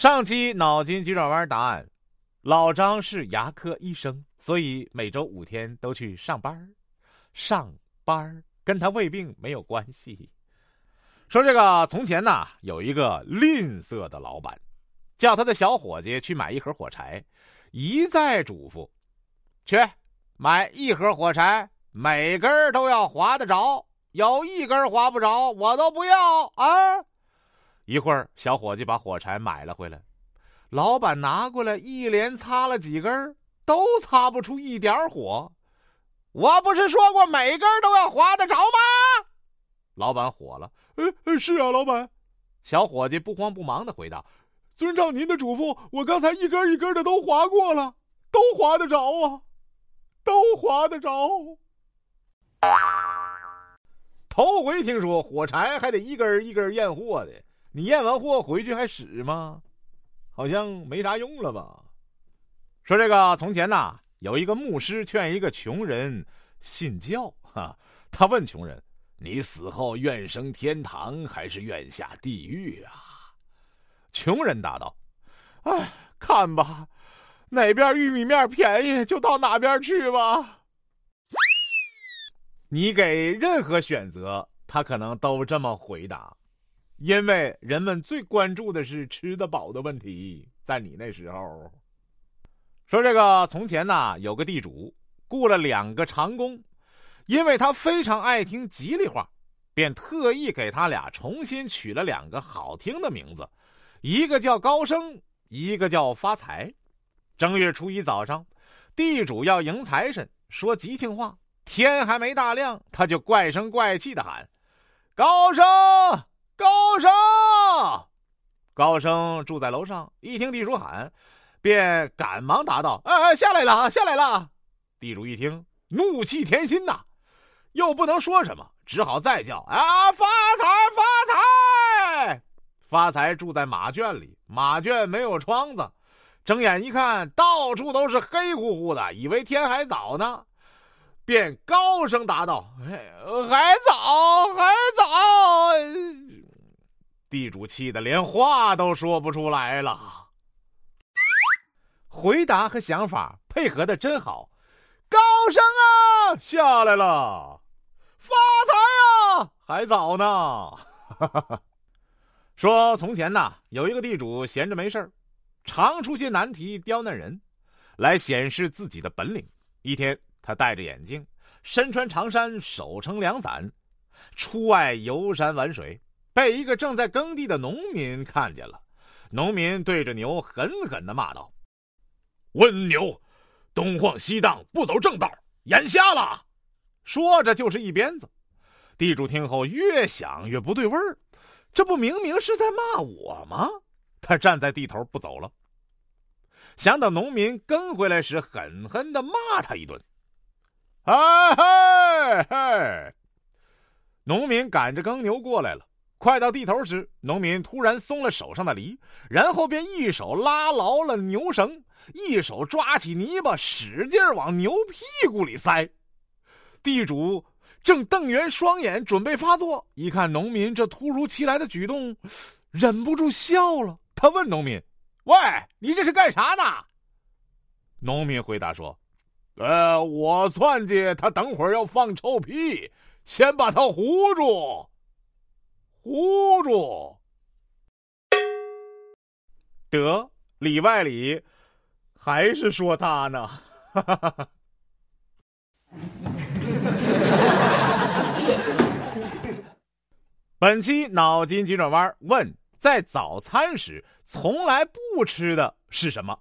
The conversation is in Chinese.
上期脑筋急转弯答案：老张是牙科医生，所以每周五天都去上班上班跟他胃病没有关系。说这个从前呐，有一个吝啬的老板，叫他的小伙计去买一盒火柴，一再嘱咐：“去买一盒火柴，每根都要划得着，有一根划不着，我都不要啊！”一会儿，小伙计把火柴买了回来，老板拿过来一连擦了几根，都擦不出一点火。我不是说过每根都要划得着吗？老板火了。呃，是啊，老板。小伙计不慌不忙的回答：“遵照您的嘱咐，我刚才一根一根的都划过了，都划得着啊，都划得着。”头回听说火柴还得一根一根验货的。你验完货回去还使吗？好像没啥用了吧？说这个从前呐，有一个牧师劝一个穷人信教。哈，他问穷人：“你死后愿升天堂还是愿下地狱啊？”穷人答道：“哎，看吧，哪边玉米面便宜就到哪边去吧。”你给任何选择，他可能都这么回答。因为人们最关注的是吃得饱的问题，在你那时候，说这个从前呐，有个地主雇了两个长工，因为他非常爱听吉利话，便特意给他俩重新取了两个好听的名字，一个叫高升，一个叫发财。正月初一早上，地主要迎财神，说吉庆话，天还没大亮，他就怪声怪气的喊：“高升！”高升，高升住在楼上，一听地主喊，便赶忙答道：“哎哎，下来了，下来了。”地主一听，怒气填心呐，又不能说什么，只好再叫：“啊，发财，发财！”发财住在马圈里，马圈没有窗子，睁眼一看，到处都是黑乎乎的，以为天还早呢，便高声答道：“还早，还早。”地主气得连话都说不出来了。回答和想法配合的真好，高升啊，下来了；发财啊，还早呢。说从前呐，有一个地主闲着没事常出些难题刁难人，来显示自己的本领。一天，他戴着眼镜，身穿长衫，手撑凉伞，出外游山玩水。被一个正在耕地的农民看见了，农民对着牛狠狠的骂道：“温牛，东晃西荡，不走正道，眼瞎了！”说着就是一鞭子。地主听后越想越不对味儿，这不明明是在骂我吗？他站在地头不走了。想等农民跟回来时，狠狠的骂他一顿。哎嘿嘿！农民赶着耕牛过来了。快到地头时，农民突然松了手上的犁，然后便一手拉牢了牛绳，一手抓起泥巴，使劲往牛屁股里塞。地主正瞪圆双眼准备发作，一看农民这突如其来的举动，忍不住笑了。他问农民：“喂，你这是干啥呢？”农民回答说：“呃，我算计他等会儿要放臭屁，先把他糊住。”糊住！得里外里，还是说他呢。本期脑筋急转弯问：在早餐时从来不吃的是什么？